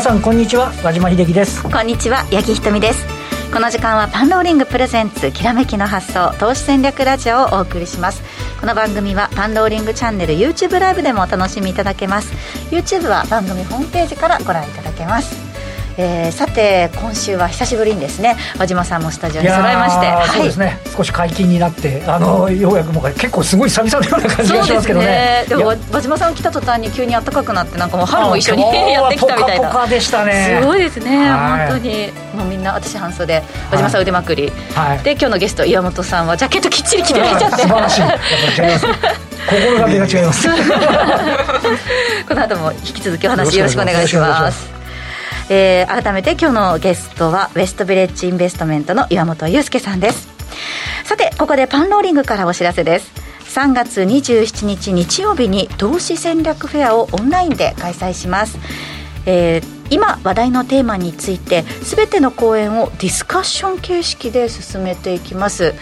皆さんこんにちは和島秀樹です。こんにちは八木ひとみです。この時間はパンローリングプレゼンツきらめきの発想投資戦略ラジオをお送りします。この番組はパンローリングチャンネル YouTube ライブでもお楽しみいただけます。YouTube は番組ホームページからご覧いただけます。えー、さて今週は久しぶりにですね和島さんもスタジオに揃いまして、はい、そうですね。少し解禁になってあのようやくもう結構すごい久々のような感じがしますけどね。でも和島さん来た途端に急に暖かくなってなんかもう春も一緒に やってきたみたいな。ポカポカでしたね。すごいですね、はい、本当に。もうみんな私半袖和島さん腕まくり、はい、で今日のゲスト岩本さんはジャケットきっちり着てらっしゃって。素晴らしい。心がけが違います。この後も引き続きお話よろしくお願いしますえー、改めて今日のゲストはウェストビレッジインベストメントの岩本裕介さんです。さてここでパンローリングからお知らせです。3月27日日曜日に投資戦略フェアをオンラインで開催します、えー、今話題のテーマについて全ての講演をディスカッション形式で進めていきます。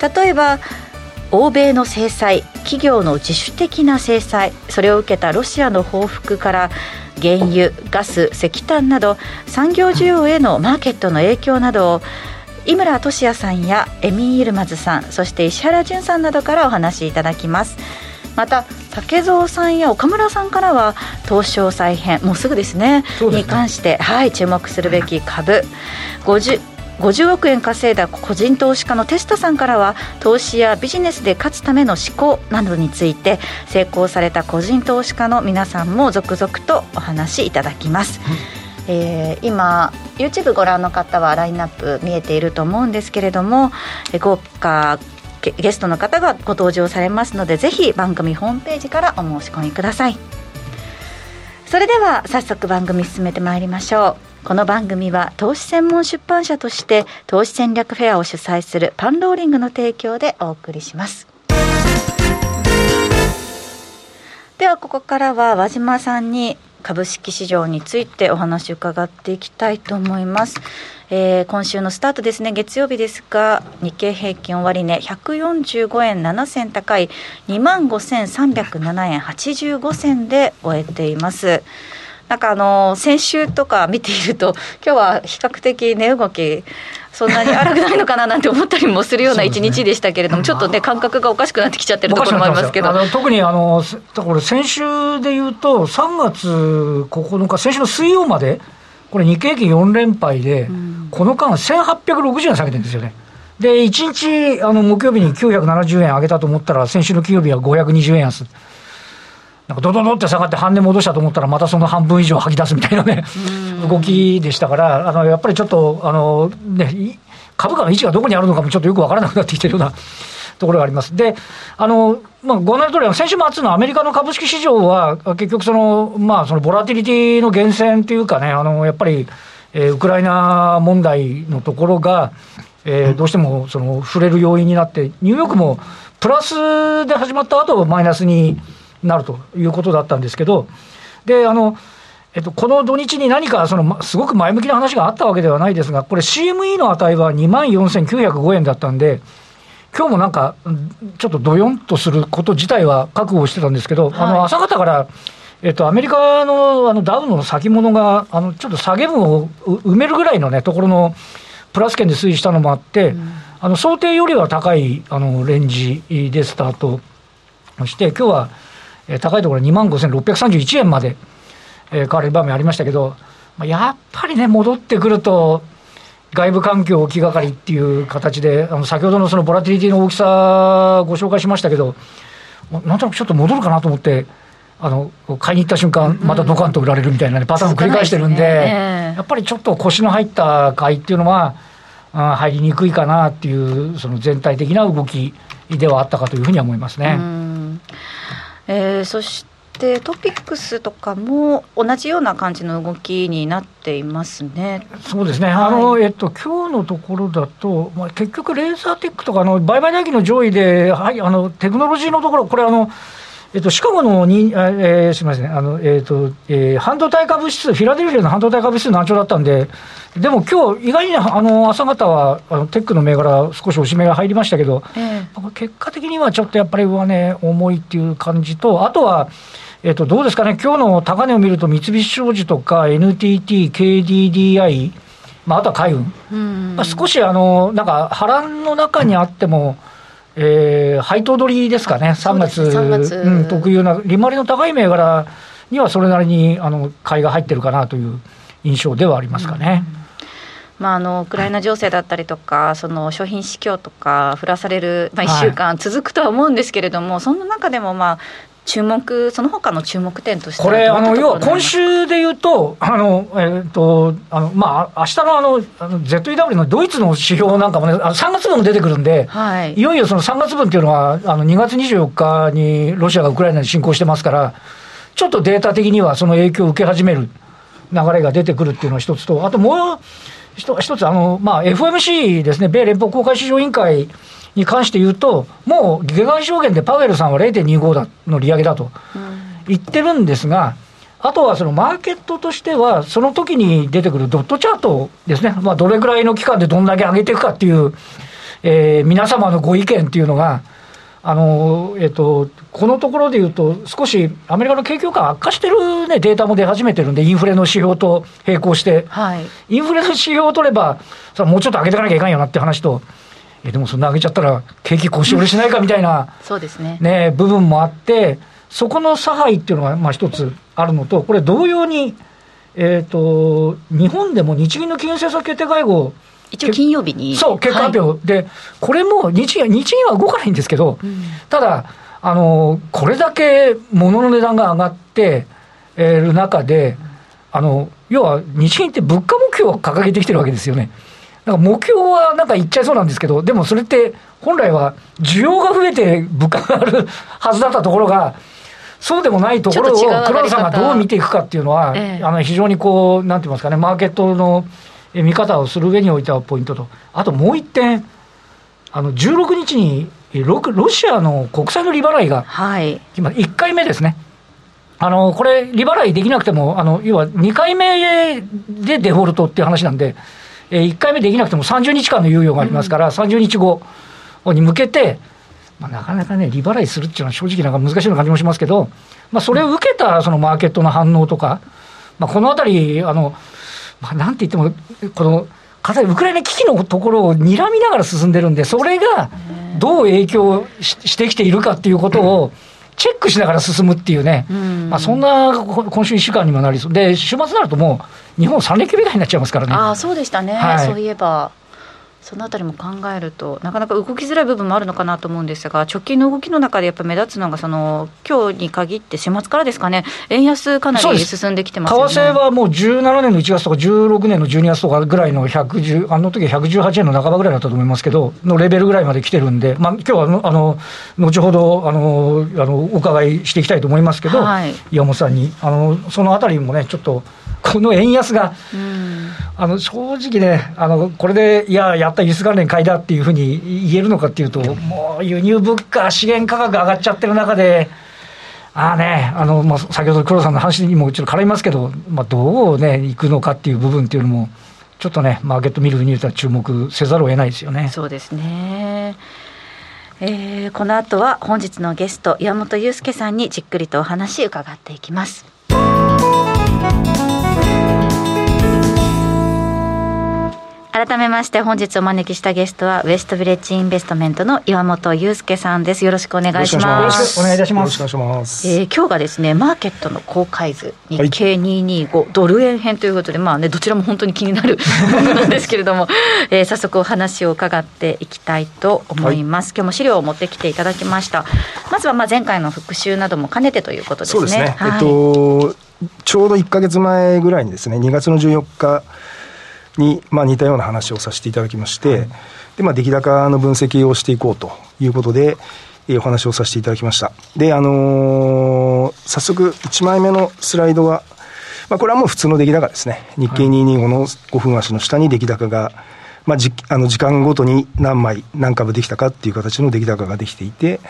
例えば欧米の制裁企業の自主的な制裁それを受けたロシアの報復から原油、ガス、石炭など産業需要へのマーケットの影響などを井村俊也さんやエミー・イルマズさんそして石原淳さんなどからお話しいただきます。また竹蔵さんや岡村さんからは東証再編もうすぐですね、ね、に関して、はい、注目するべき株。50 50億円稼いだ個人投資家のテスタさんからは投資やビジネスで勝つための思考などについて成功された個人投資家の皆さんも続々とお話しいただきます。えー、今 YouTube ご覧の方はラインナップ見えていると思うんですけれども豪華ゲストの方がご登場されますのでぜひ番組ホームページからお申し込みください。それでは早速番組進めてまいりましょうこの番組は投資専門出版社として投資戦略フェアを主催するパンローリングの提供でお送りしますではここからは和島さんに株式市場についてお話を伺っていきたいと思います。えー、今週のスタートですね、月曜日ですが、日経平均終値、ね、145円7銭高い2万5307円85銭で終えています。なんかあの先週とか見ていると、今日は比較的値動き、そんなに荒くないのかななんて思ったりもするような一日でしたけれども、ね、ちょっとね、感覚がおかしくなってきちゃってるところもありますけど。特にあのこれ、先週でいうと、3月9日、先週の水曜まで、これ、日経平均4連敗で、うん、この間、1860円下げてるんですよね。で、1日、あの木曜日に970円上げたと思ったら、先週の金曜日は520円安。なんかドドドって下がって半値戻したと思ったら、またその半分以上吐き出すみたいなね、動きでしたから、あのやっぱりちょっと、あのね、株価の位置がどこにあるのかもちょっとよく分からなくなってきてるような ところがあります。で、あの、まあ、ご案内の通り、先週末のアメリカの株式市場は、結局その、まあ、そのボラティリティの源泉というかね、あの、やっぱり、えー、ウクライナ問題のところが、えー、どうしてもその触れる要因になって、ニューヨークもプラスで始まった後マイナスになるということだったんですけど、で、あの、えっと、この土日に何かそのすごく前向きな話があったわけではないですが、これ、CME の値は2万4905円だったんで、今日もなんか、ちょっとどよんとすること自体は覚悟してたんですけど、はい、あの朝方から、えっと、アメリカのあのダウの先物が、あのちょっと下げ分を埋めるぐらいの、ね、ところのプラス圏で推移したのもあって、うん、あの想定よりは高いあのレンジでスタートして、今日はえ高いところ2万5631円まで、えー、買われる場面ありましたけど、まあ、やっぱりね、戻ってくると、外部環境気がかりっていう形で、あの先ほどのそのボラティリティの大きさ、ご紹介しましたけど、なんとなくちょっと戻るかなと思って、あの買いに行った瞬間、またドカンと売られるみたいな、ね、パターンを繰り返してるんで、ね、やっぱりちょっと腰の入った買いっていうのは、あ入りにくいかなっていう、その全体的な動きではあったかというふうには思いますね。えー、そしてトピックスとかも同じような感じの動きになっていますね。そうですね。はい、あのえっと今日のところだと、まあ結局レーザーテックとかの売買代金の上位で、はいあのテクノロジーのところこれあの。えっと、シカゴのに、えー、すみません、あの、えっ、ー、と、えー、半導体株指数、フィラデルフィアの半導体株指数難聴だったんで、でも今日、意外にあの、朝方は、あの、テックの銘柄、少し押し目が入りましたけど、えー、結果的にはちょっとやっぱり上値、重いっていう感じと、あとは、えっ、と、どうですかね、今日の高値を見ると、三菱商事とか NTT、KDDI、まあ、あとは海運、うん。まあ、少しあのなんか波乱の中にあっても、えー、配当取りですかね、3月、3月。うん、特有な、利回りの高い銘柄にはそれなりにあの買いが入ってるかなという印象ではありますかね。うん。まあ、あのウクライナ情勢だったりとか、その商品市況とか、降らされる、まあ、1週間続くとは思うんですけれども、はい、そんな中でも、まあ、注目、その他の注目点としてこれ、あの要は今週でいうと、あのえー、とあのまあ明日のあのあの ZEW のドイツの指標なんかもね、あの3月分も出てくるんで、はい、いよいよその3月分っていうのは、あの2月24日にロシアがウクライナに侵攻してますから、ちょっとデータ的にはその影響を受け始める流れが出てくるっていうのは一つと、あともう一つ、あのまあ、FOMC ですね、米連邦公開市場委員会。に関して言うと、もう下岸証言でパウエルさんは0.25だの利上げだと言ってるんですが、あとはそのマーケットとしては、その時に出てくるドットチャートですね、まあ、どれぐらいの期間でどんだけ上げていくかっていう、えー、皆様のご意見っていうのが、あのえーと、このところでいうと、少しアメリカの景況感悪化してる、ね、データも出始めてるんで、インフレの指標と並行して、はい、インフレの指標を取れば、もうちょっと上げていかなきゃいかんよなって話と、えでもそんな上げちゃったら、景気腰折れしないかみたいな、そうですねね部分もあって、そこの差配っていうのがまあ一つあるのと、これ、同様に、えーと、日本でも日銀の金融政策決定会合、一応金曜日に。そう、結果発表、はい、で、これも日銀日銀は動かないんですけど、うん、ただ、あのこれだけ物の値段が上がっている中で、あの要は日銀って物価目標を掲げてきてるわけですよね。なんか目標はなんか言っちゃいそうなんですけど、でもそれって本来は需要が増えて物価が上がるはずだったところが、そうでもないところを黒田さんがどう見ていくかっていうのは、ええ、あの非常にこう、なんて言いますかね、マーケットの見方をする上においてはポイントと、あともう一点、あの16日にロロシアの国債の利払いが、はい、今、1回目ですね。あのこれ、利払いできなくても、あの要は2回目でデフォルトっていう話なんで、えー、1回目できなくても30日間の猶予がありますから、うん、30日後に向けて、まあ、なかなかね、利払いするっていうのは正直なんか難しいような感じもしますけど、まあ、それを受けたそのマーケットの反応とか、まあ、このあたり、あの、まあ、なんて言っても、この、ウクライナ危機のところを睨みながら進んでるんで、それがどう影響してきているかっていうことを、チェックしながら進むっていうね、まあ、そんな今週1週間にもなりそう。で、週末になるともう、日本3連休目になっちゃいますからね。あそうでしたね、はい、そういえば。そのあたりも考えると、なかなか動きづらい部分もあるのかなと思うんですが、直近の動きの中でやっぱ目立つのが、その今日に限って、週末からですかね、円安、かなり進んできてます、ね、為替はもう17年の1月とか、16年の12月とかぐらいの110、あの時は118円の半ばぐらいだったと思いますけど、のレベルぐらいまで来てるんで、まあ今日はあの後ほどあのあのお伺いしていきたいと思いますけど、はい、岩本さんに、あのそのあたりもね、ちょっと。この円安が、あの正直ね、あのこれで、いや、やった輸出関連買いだっていうふうに言えるのかっていうと、もう輸入物価、資源価格上がっちゃってる中で、ああね、あのまあ、先ほど黒田さんの話にもちょっと絡みますけど、まあ、どうね、いくのかっていう部分っていうのも、ちょっとね、マーケット見るには注目せざるを得ないですよね。そうですねえー、この後は本日のゲスト岩本裕介さんにじっくりとお話伺っていきます。改めまして本日お招きしたゲストはウエストビレッジインベストメントの岩本裕介さんです。よろしくお願いします。お願いいたします。よろしくお願いします。えー、今日がですねマーケットの公開図日経225、はい、ドル円編ということでまあねどちらも本当に気になる ものなんですけれども、えー、早速お話を伺っていきたいと思います、はい、今日も資料を持ってきていただきました。まずはまあ前回の復習なども兼ねてということですね。そうですね、はい、えっとちょうど1か月前ぐらいにですね2月の14日に、まあ、似たような話をさせていただきまして、はい、でまあ、出来高の分析をしていこうということで、えー、お話をさせていただきました。で、あのー、早速、1枚目のスライドは、まあ、これはもう普通の出来高ですね。日経225の5分足の下に出来高が、まあ、じあの時間ごとに何枚、何株できたかっていう形の出来高ができていて、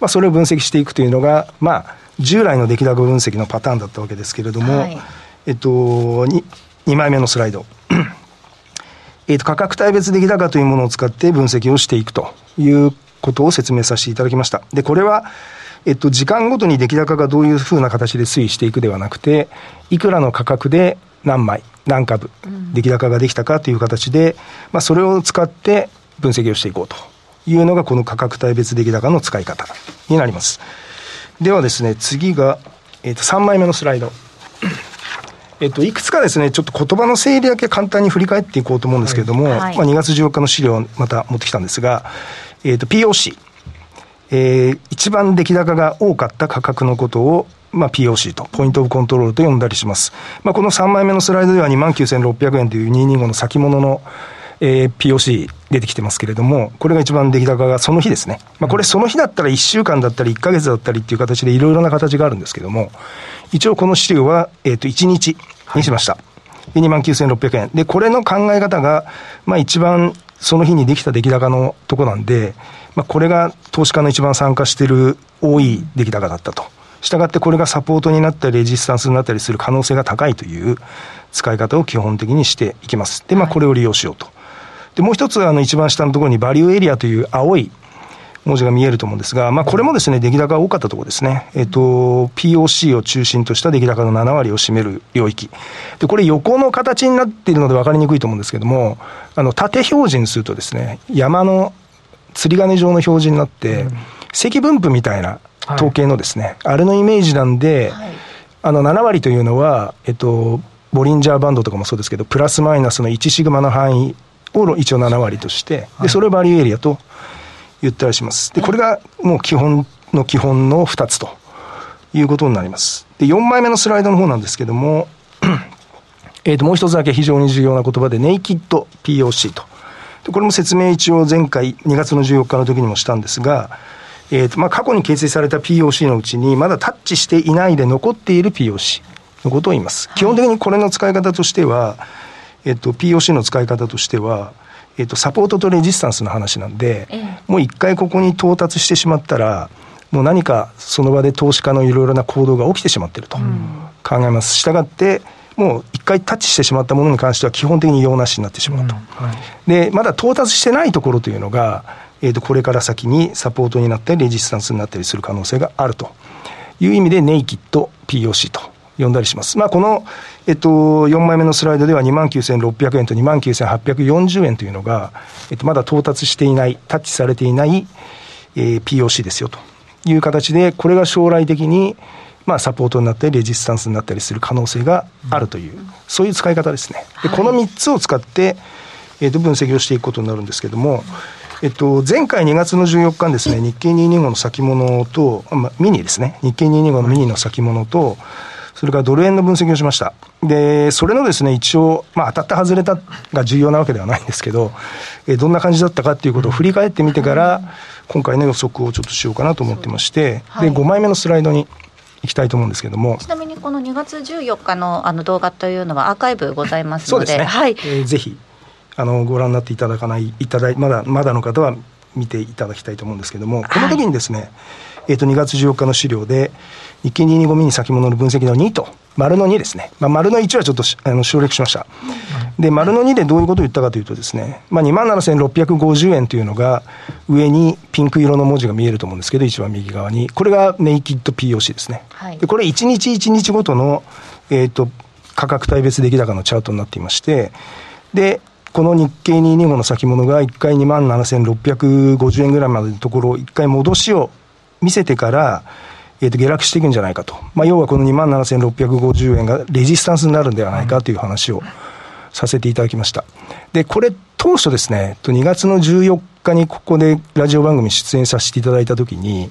まあ、それを分析していくというのが、まあ、従来の出来高分析のパターンだったわけですけれども、はい、えっと、2, 2枚目のスライド。えっと、価格帯別出来高というものを使って分析をしていくということを説明させていただきました。で、これは、えっと、時間ごとに出来高がどういうふうな形で推移していくではなくて、いくらの価格で何枚、何株、出来高ができたかという形で、まあ、それを使って分析をしていこうというのが、この価格帯別出来高の使い方になります。ではですね、次が、えっと、3枚目のスライド。えっと、いくつかですね、ちょっと言葉の整理だけ簡単に振り返っていこうと思うんですけれども、はい、まあ、2月14日の資料をまた持ってきたんですが、えっと、POC。えー、一番出来高が多かった価格のことを、まあ、POC と、ポイントオブコントロールと呼んだりします。まあ、この3枚目のスライドでは29,600円という225の先物の、えー、POC 出てきてますけれども、これが一番出来高がその日ですね。まあ、これその日だったら1週間だったり1ヶ月だったりっていう形でいろいろな形があるんですけども、一応この資料は、えっ、ー、と、1日にしました。で、29,600円。で、これの考え方が、まあ一番その日にできた出来高のとこなんで、まあ、これが投資家の一番参加している多い出来高だったと。したがってこれがサポートになったり、レジスタンスになったりする可能性が高いという使い方を基本的にしていきます。で、まあ、これを利用しようと。で、もう一つ、あの、一番下のところにバリューエリアという青い文字が見えると思うんですが、まあ、これもですね、出来高が多かったところですね。えっと、POC を中心とした出来高の7割を占める領域。で、これ横の形になっているので分かりにくいと思うんですけども、あの、縦表示にするとですね、山の釣り鐘状の表示になって、積分布みたいな統計のですね、はい、あれのイメージなんで、はい、あの7割というのは、えっと、ボリンジャーバンドとかもそうですけど、プラスマイナスの1シグマの範囲を一応7割として、でそれをバリューエリアと言ったりします。で、これがもう基本の基本の2つということになります。で、4枚目のスライドの方なんですけども、えっと、もう一つだけ非常に重要な言葉で、ネイキッド POC と。でこれも説明一応前回2月の14日の時にもしたんですが、えーとまあ、過去に形成された POC のうちにまだタッチしていないで残っている POC のことを言います。基本的にこれの使い方としては、えっ、ー、と、POC の使い方としては、えっ、ー、と、サポートとレジスタンスの話なんで、ええ、もう一回ここに到達してしまったら、もう何かその場で投資家のいろいろな行動が起きてしまっていると考えます。したがって、もう一回タッチしてしまったものに関しては基本的に用なしになってしまうと。うん。はい、で、まだ到達してないところというのが、えー、とこれから先にサポートになったり、レジスタンスになったりする可能性があるという意味で、ネイキッド POC と呼んだりします。まあ、この、えっと、4枚目のスライドでは29,600円と29,840円というのが、えっと、まだ到達していない、タッチされていない、えー、POC ですよという形で、これが将来的に、まあ、サポートになったり、レジスタンスになったりする可能性があるという、そういう使い方ですね。で、この3つを使って、えっ、と、分析をしていくことになるんですけれども、えっと、前回2月の14日にですね、日経225の先物と、まあ、ミニですね、日経225のミニの先物と、それからドル円の分析をしました。で、それのですね、一応、まあ、当たった外れたが重要なわけではないんですけど、えどんな感じだったかっていうことを振り返ってみてから、今回の予測をちょっとしようかなと思ってまして、で、5枚目のスライドにいきたいと思うんですけれども。ちなみにこの2月14日のあの動画というのはアーカイブございますので、ね、はい、えー、ぜひあのご覧になっていただかないいただいまだまだの方は見ていただきたいと思うんですけれども、この時にですね、はい、えー、と2月14日の資料で、日経225ミニ先物の分析の2と、丸の2ですね、まあ、丸の1はちょっとあの省略しました。で、丸の2でどういうことを言ったかというとですね、まあ、2万7650円というのが、上にピンク色の文字が見えると思うんですけど、一番右側に、これがネイキッド POC ですね。はい、でこれ、1日1日ごとの、えーと、価格帯別出来高のチャートになっていまして、で、この日経225の先物が1回2万7650円ぐらいまでのところ、1回戻しを見せてから、えー、と下落していくんじゃないかと、まあ、要はこの2万7650円がレジスタンスになるんではないかという話をさせていただきました。で、これ、当初ですね、2月の14日にここでラジオ番組出演させていただいたときに、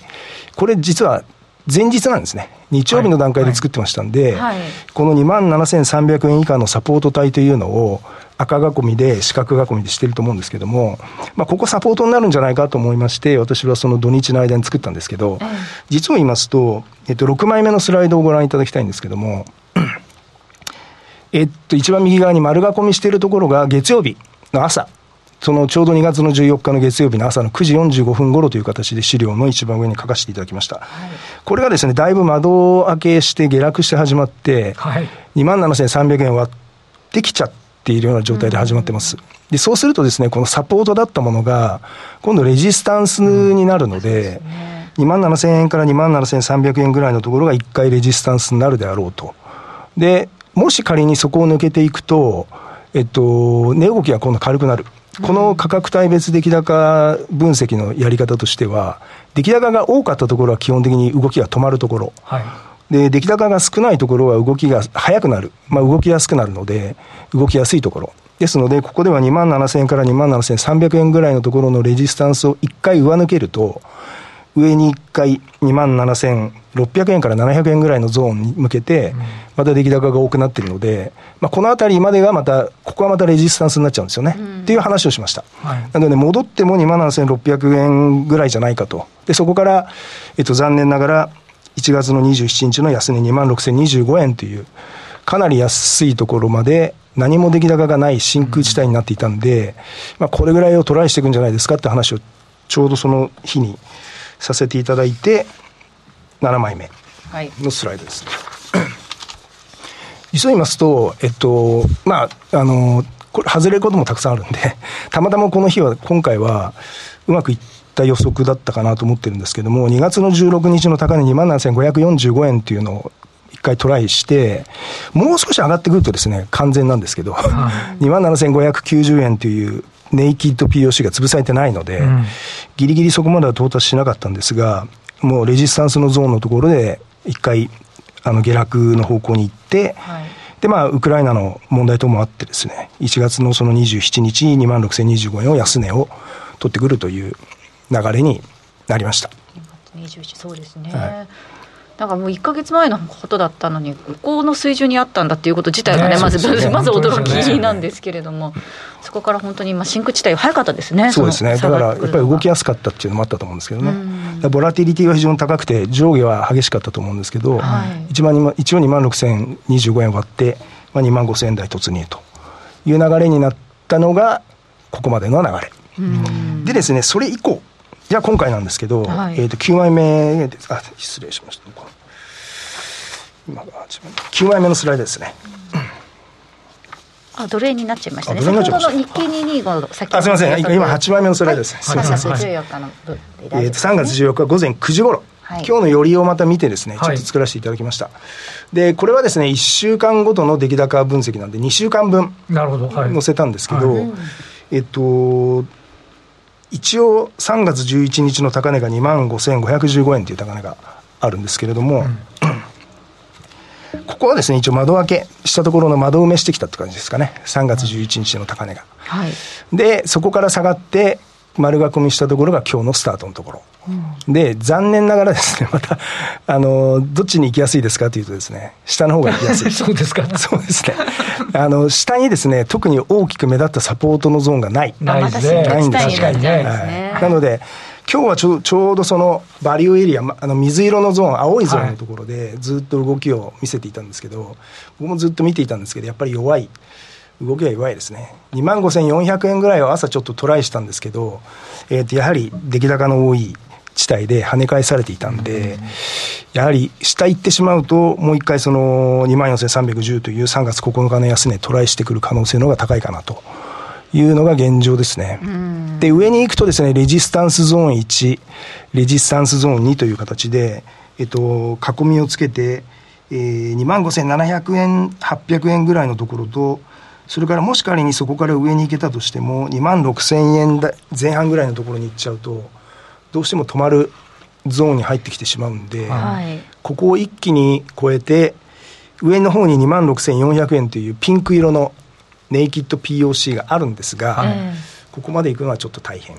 これ実は前日なんですね。日曜日の段階で作ってましたんで、はいはい、この2万7300円以下のサポート帯というのを、赤囲みで四角囲みでしてると思うんですけども、まあ、ここサポートになるんじゃないかと思いまして、私はその土日の間に作ったんですけど、実を言いますと、えっと、6枚目のスライドをご覧いただきたいんですけども、えっと、一番右側に丸囲みしているところが月曜日の朝。そのちょうど2月の14日の月曜日の朝の9時45分頃という形で資料の一番上に書かせていただきました。はい、これがですね、だいぶ窓開けして下落して始まって、はい、2万7300円割ってきちゃっているような状態で始まってます。で、そうするとですね、このサポートだったものが、今度レジスタンスになるので、2万7000円から2万7300円ぐらいのところが1回レジスタンスになるであろうと。で、もし仮にそこを抜けていくと、えっと、値動きが今度軽くなる。この価格帯別出来高分析のやり方としては、出来高が多かったところは基本的に動きが止まるところ。はいで、出来高が少ないところは動きが速くなる。まあ、動きやすくなるので、動きやすいところ。ですので、ここでは2万7000円から2万7300円ぐらいのところのレジスタンスを1回上抜けると、上に1回2万7600円から700円ぐらいのゾーンに向けて、また出来高が多くなっているので、まあ、このあたりまでがまた、ここはまたレジスタンスになっちゃうんですよね。っていう話をしました。はい、なので、戻っても2万7600円ぐらいじゃないかと。で、そこから、えっと、残念ながら、1月の27日の安値2万6025円という、かなり安いところまで、何も出来高がない真空地帯になっていたんで、まあ、これぐらいをトライしていくんじゃないですかって話を、ちょうどその日にさせていただいて、7枚目のスライドです。はい、実を言いますと、えっと、まあ、あの、これ外れることもたくさんあるんで、たまたまこの日は、今回は、うまくいった予測だったかなと思ってるんですけども、2月の16日の高値2万7545円っていうのを一回トライして、もう少し上がってくるとですね、完全なんですけど、2万7590円というネイキッド POC が潰されてないので、うん、ギリギリそこまでは到達しなかったんですが、もうレジスタンスのゾーンのところで、一回、あの下落の方向に行って、はい、で、まあ、ウクライナの問題等もあってですね、1月のその27日に2万6025円を安値を取ってくるという流れになりました。21そうですね、はい。だからもう1か月前のことだったのに、ここの水準にあったんだっていうこと自体がね、ねまず、ね、まず驚きなんですけれども、そこから本当に今、真空地帯、早かったですね、そうですね、だからやっぱり動きやすかったっていうのもあったと思うんですけどね、ボラティリティは非常に高くて、上下は激しかったと思うんですけど、はい、1, 万一応2万6025円割って、まあ、2万5000円台突入という流れになったのが、ここまでの流れ。でですね、それ以降、じゃあ今回なんですけど、はい、えー、と9枚目であ失礼しました。今が9枚目のスライドですね、あ奴隷になっちゃいましたね。先ほどの日経225先あすみません。今8枚目のスライドです、はい、すみません、3月14日のえー、と3月14日午前9時頃。はい、今日の寄りをまた見てですね、ちょっと作らせていただきました。はい、で、これはですね、1週間ごとの出来高分析なんで、2週間分載せたんですけど、はい、えっと、一応3月11日の高値が2万5515円という高値があるんですけれども、うん、ここはですね、一応窓開けしたところの窓埋めしてきたって感じですかね。3月11日の高値が。はい、で、そこから下がって、丸囲みしたところが今日のスタートのところ。うん、で、残念ながらですね、また、あの、どっちに行きやすいですかというとですね、下の方が行きやすい。そうですか。そうですね。あの、下にですね、特に大きく目立ったサポートのゾーンがない。ないですね。ないんです確かにね。はい、なので、今日はちょちょうどそのバリューエリア、あの水色のゾーン、青いゾーンのところでずっと動きを見せていたんですけど、僕もずっと見ていたんですけど、やっぱり弱い。動きが弱いですね。2万5400円ぐらいは朝ちょっとトライしたんですけど、えー、とやはり出来高の多い地帯で跳ね返されていたんで、やはり下行ってしまうと、もう一回その2万4310という3月9日の安値トライしてくる可能性の方が高いかなと。いうのが現状ですね。で、上に行くとですね、レジスタンスゾーン1、レジスタンスゾーン2という形で、えっと、囲みをつけて、えー、2万5700円、800円ぐらいのところと、それからもし仮にそこから上に行けたとしても、2万6000円前半ぐらいのところに行っちゃうと、どうしても止まるゾーンに入ってきてしまうんで、はい、ここを一気に超えて、上の方に2万6400円というピンク色のネイキッド POC があるんですが、はい、ここまで行くのはちょっと大変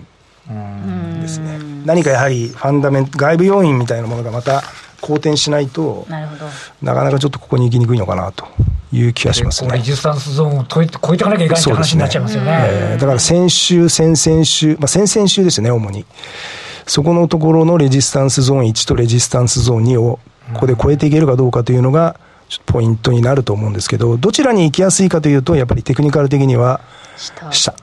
ですね。何かやはりファンダメント、外部要因みたいなものがまた好転しないと、なかなかちょっとここに行きにくいのかなという気がしますね。レジスタンスゾーンを超えて超えていかなきゃいけないって話になっちゃいますよね。ねえー、だから先週、先々週、まあ、先々週ですね、主に。そこのところのレジスタンスゾーン1とレジスタンスゾーン2を、ここで超えていけるかどうかというのが、ポイントになると思うんですけど、どちらに行きやすいかというと、やっぱりテクニカル的には下。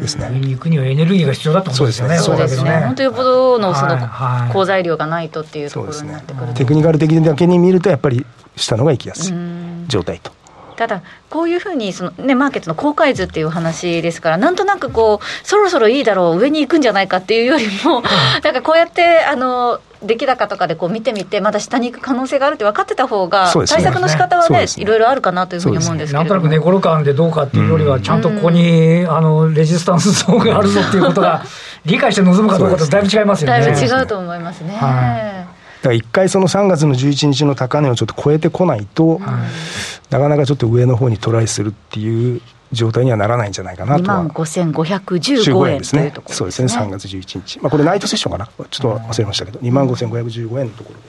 ですね。上に行くにはエネルギーが必要だと思うんですよね。そうですね。本当よっぽどのその好材料がないとっていうところになってくる、ね、テクニカル的だけに見るとやっぱり下のが行きやすい。状態と。ただ、こういうふうにその、ね、マーケットの公開図っていう話ですから、なんとなくこう、そろそろいいだろう、上に行くんじゃないかっていうよりも、なんかこうやってあの出来高とかでこう見てみて、まだ下に行く可能性があるって分かってた方が、対策の仕方はね、ね。いろいろあるかなというふうに思うんですけなんとなく寝転感でどうかっていうよりは、ちゃんとここに、あのレジスタンスゾーンがあるぞっていうことが、理解して臨むかどうかとだいぶ違いますよね。だいぶ違うと思いますね。はい。だから一回その3月の11日の高値をちょっと超えてこないと、はい、なかなかちょっと上の方にトライするっていう状態にはならないんじゃないかなとは。2万5515円ですね。そうですね、3月11日。まあこれナイトセッションかなちょっと忘れましたけど、2万5515円のところで。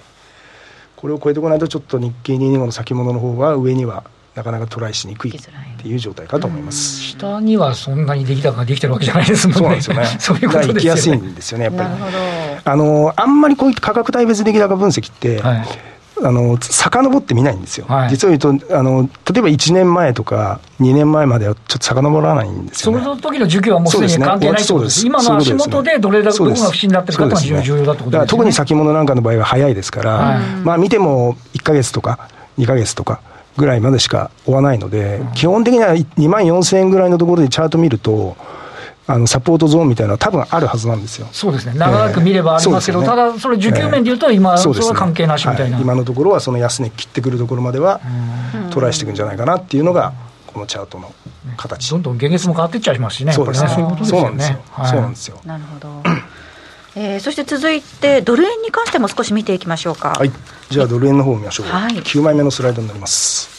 これを超えてこないとちょっと日経225の先物の方が上にはなかなかトライしにくいっていう状態かと思います。下にはそんなに出来高ができてるわけじゃないですもんね。そうなんですよね。そういうことでね。行きやすいんですよね、やっぱり。あの、あんまりこういった価格帯別出来高分析って、はいあの遡ってみないんですよ、はい、実を言うとあの、例えば1年前とか、2年前まではちょっと遡らないんですよ、ね、その時の需給はもうすでに関係ないということです、す。今の足元でどれだけどこが不審になってるかというのが重要だということです、ね、特に先物なんかの場合は早いですから、はい、まあ、見ても1か月とか2か月とか。ぐらいまでしか追わないので、基本的には2万4000円ぐらいのところでチャート見ると、あのサポートゾーンみたいなのは多分あるはずなんですよ。そうですね。長く見ればありますけど、えーね、ただそれ需給面でいうと今、えー、それは関係なしみたいな、はい、今のところはその安値切ってくるところまではトライしていくんじゃないかなっていうのがこのチャートの形。どんどん現月も変わっていっちゃいますしね。そうですね。そういうことですよね。そうなんですよ。なるほど。えー、そして続いて、ドル円に関しても少し見ていきましょうか。はい、じゃあ、ドル円の方を見ましょう、はい、9枚目のスライドになります。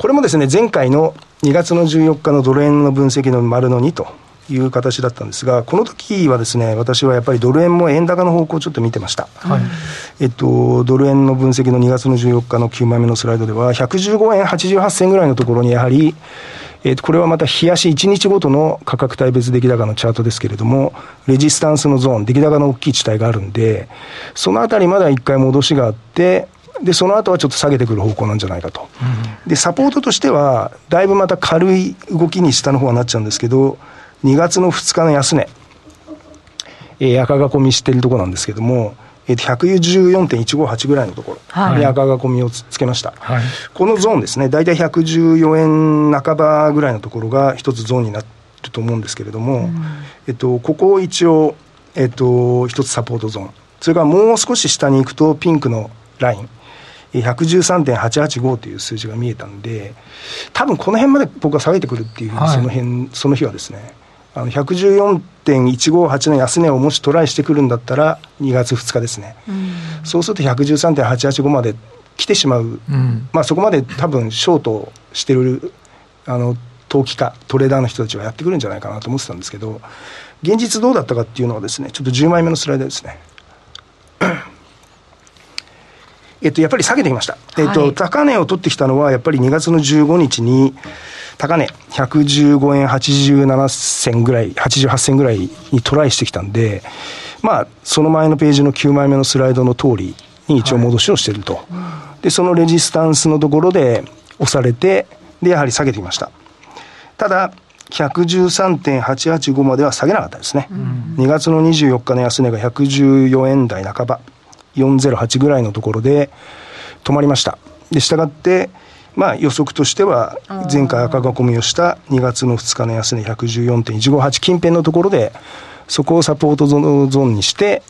これもですね、前回の2月の14日のドル円の分析の丸の2という形だったんですが、この時はですね、私はやっぱりドル円も円高の方向をちょっと見てました。はい、えっと、ドル円の分析の2月の14日の9枚目のスライドでは、115円88銭ぐらいのところにやはり、えっと、これはまた日足1日ごとの価格帯別出来高のチャートですけれども、レジスタンスのゾーン、出来高の大きい地帯があるんで、そのあたりまだ一回戻しがあって、で、その後はちょっと下げてくる方向なんじゃないかと。うん、で、サポートとしては、だいぶまた軽い動きに下の方はなっちゃうんですけど、2月の2日の安値、えー、赤囲みしているところなんですけども、えー、114.158ぐらいのところ。に赤囲みをつけました、はい、このゾーンですね、大体114円半ばぐらいのところが一つゾーンになると思うんですけれども、うん、えっと、ここを一応、えっと、一つサポートゾーン、それからもう少し下に行くと、ピンクのライン、113.885という数字が見えたんで、多分この辺まで僕は下げてくるっていうふうに、その辺、その日はですね、あの114.158の安値をもしトライしてくるんだったら、2月2日ですね、うん、そうすると113.885まで来てしまう、うん、まあ、そこまで多分ショートしてるあの投機家、トレーダーの人たちはやってくるんじゃないかなと思ってたんですけど、現実どうだったかっていうのはですね、ちょっと10枚目のスライドですね。えっと、やっぱり下げてきました。えっと、はい、高値を取ってきたのは、やっぱり2月の15日に、高値、115円87銭ぐらい、88銭ぐらいにトライしてきたんで、まあ、その前のページの9枚目のスライドの通りに一応戻しをしていると。はい、で、そのレジスタンスのところで押されて、で、やはり下げてきました。ただ、113.885までは下げなかったですね。うん、2月の24日の安値が114円台半ば、408ぐらいのところで止まりました。で、したがって、まあ、予測としては、前回赤囲みをした2月の2日の安値114.158近辺のところで、そこをサポートゾーンにして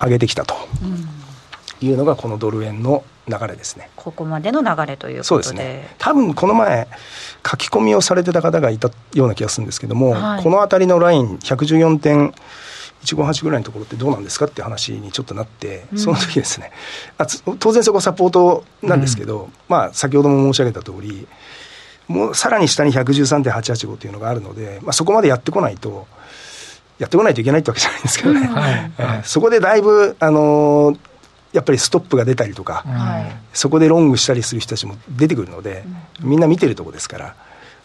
上げてきたというのが、このドル円の流れですね。ここまでの流れということで。そうですね。多分この前、書き込みをされてた方がいたような気がするんですけども、はい、この辺りのライン、114点、158ぐらいのところってどうなんですかって話にちょっとなって、その時ですね、あ当然そこサポートなんですけど、うん、まあ先ほども申し上げた通り、もうさらに下に113.885というのがあるので、まあ、そこまでやってこないと、やってこないといけないってわけじゃないんですけどね、はい。はい、そこでだいぶ、あのー、やっぱりストップが出たりとか、はい、そこでロングしたりする人たちも出てくるので、みんな見てるとこですから。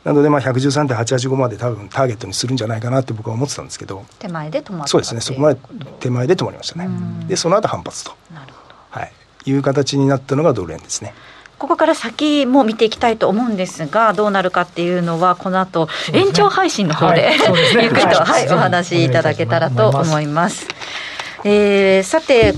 なので、まあ、113.885まで多分ターゲットにするんじゃないかなって僕は思ってたんですけど、手前で止まったそうですね、そこまで手前で止まりましたね。で、その後反発と。なるほど。はい。いう形になったのがドル円ですね。ここから先も見ていきたいと思うんですが、どうなるかっていうのは、この後、延長配信の方で、ねはい、ゆっくりと、はい、お話しいただけたらと思います。えー、さて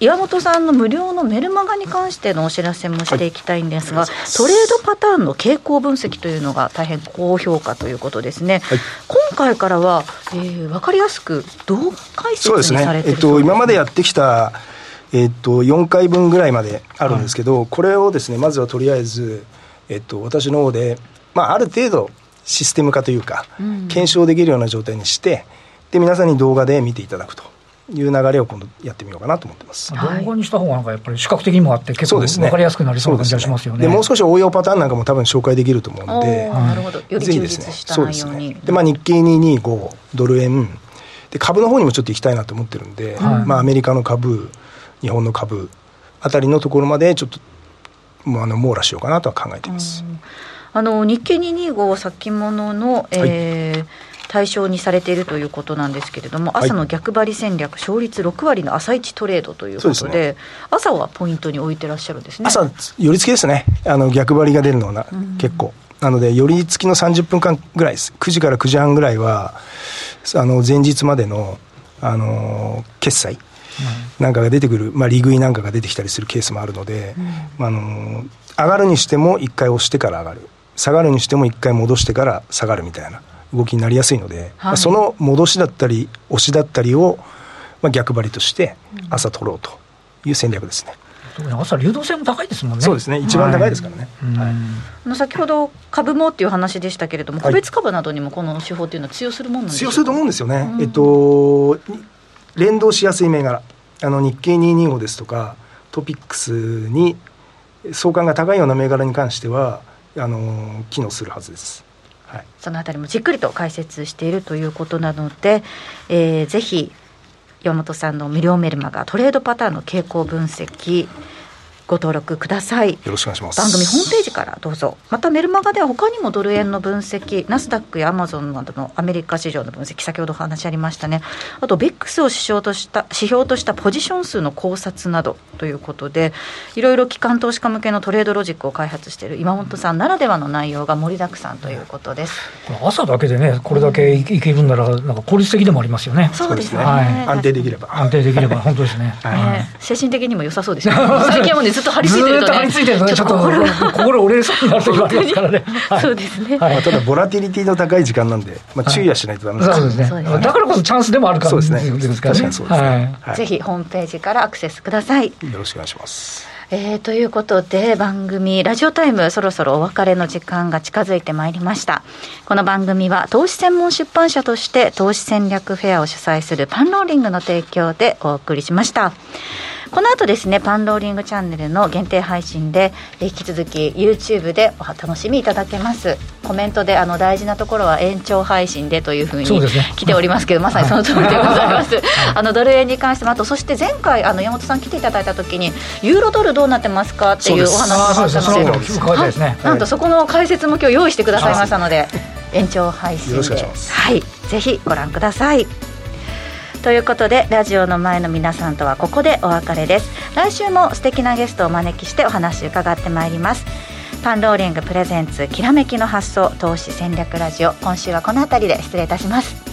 岩本さんの無料のメルマガに関してのお知らせもしていきたいんですが、はい、トレードパターンの傾向分析というのが大変高評価ということですね、はい、今回からは、えー、分かりやすく動画解説にされてるそうですね、えっと、今までやってきたえっと、4回分ぐらいまであるんですけど、はい、これをですねまずはとりあえず、えっと、私の方で、まあ、ある程度システム化というか、うん、検証できるような状態にしてで皆さんに動画で見ていただくという流れを今度やってみようかなと思ってます、動画にした方がなんかやっぱり視覚的にもあって結構分かりやすくなりそうな感じがしますよね。で、ね、もう少し応用パターンなんかも多分紹介できると思うのでなるほど。より充実した内容に、ね、で、まあ、日経225ドル円。で株の方にもちょっと行きたいなと思ってるんで、はい、まあ、アメリカの株日本の株あたりのところまでちょっともうあの網羅しようかなとは考えています。あの日経225先物の、えー、はい対象にされているということなんですけれども、朝の逆張り戦略、勝率6割の朝一トレードということで、でね、朝はポイントに置いてらっしゃるんですね。朝、寄り付きですね、あの逆張りが出るのは、結構。なので、寄り付きの30分間ぐらいです、9時から9時半ぐらいは、あの前日までの、あの決済なんかが出てくる、まあ、利食いなんかが出てきたりするケースもあるので、うん、あの上がるにしても1回押してから上がる。下がるにしても1回戻してから下がるみたいな動きになりやすいので、はい、その戻しだったり押しだったりを、まあ、逆張りとして朝取ろうという戦略ですね。朝流動性も高いですもんね。そうですね。一番高いですからね。はい。あの先ほど株もっていう話でしたけれども、個別株などにもこの手法っていうのは通用するもんなんですか？通用すると思うんですよね。えっと連動しやすい銘柄あの日経225ですとかトピックスに相関が高いような銘柄に関してはあの機能するはずです。その辺りもじっくりと解説しているということなので、えー、ぜひ山本さんの無料メルマガトレードパターンの傾向分析ご登録ください。よろしくお願いします。番組ホームページからどうぞ。またメルマガでは他にもドル円の分析ナスダックやアマゾンなどのアメリカ市場の分析先ほどお話ありましたね。あとベックスを指標とした指標としたポジション数の考察などということでいろいろ機関投資家向けのトレードロジックを開発している今本さんならではの内容が盛りだくさんということです。朝だけでねこれだけいけるんならなんか効率的でもありますよね。そうですね、はい、安定できれば。安定できれば本当ですね、はい、精神的にも良さそうですね。最近はもうねずっと張り付いてるとね張り付いてるとねちょっと心折れそうになる時もありますからね、そうですね、まあ、ただボラティリティの高い時間なんで、まあ、注意はしないとダメです、そうですね。だからこそチャンスでもあるかもしれないですからね。ぜひホームページからアクセスください。よろしくお願いします。えー、ということで番組ラジオタイムそろそろお別れの時間が近づいてまいりました。この番組は投資専門出版社として投資戦略フェアを主催するパンローリングの提供でお送りしましたこの後ですねパンローリングチャンネルの限定配信で引き続き YouTube でお楽しみいただけます。コメントであの大事なところは延長配信でというふうに来ておりますけど、ね、まさにその通りでございます、はい、あのドル円に関してもあとそして前回あの山本さん来ていただいた時にユーロドルどうなってますかっていうお話もあったので、ね、なんとそこの解説も今日用意してくださいましたので延長配信ではい。ぜひご覧くださいということでラジオの前の皆さんとはここでお別れです。来週も素敵なゲストをお招きしてお話伺ってまいります。パンローリングプレゼンツきらめきの発想投資戦略ラジオ。今週はこの辺りで失礼いたします。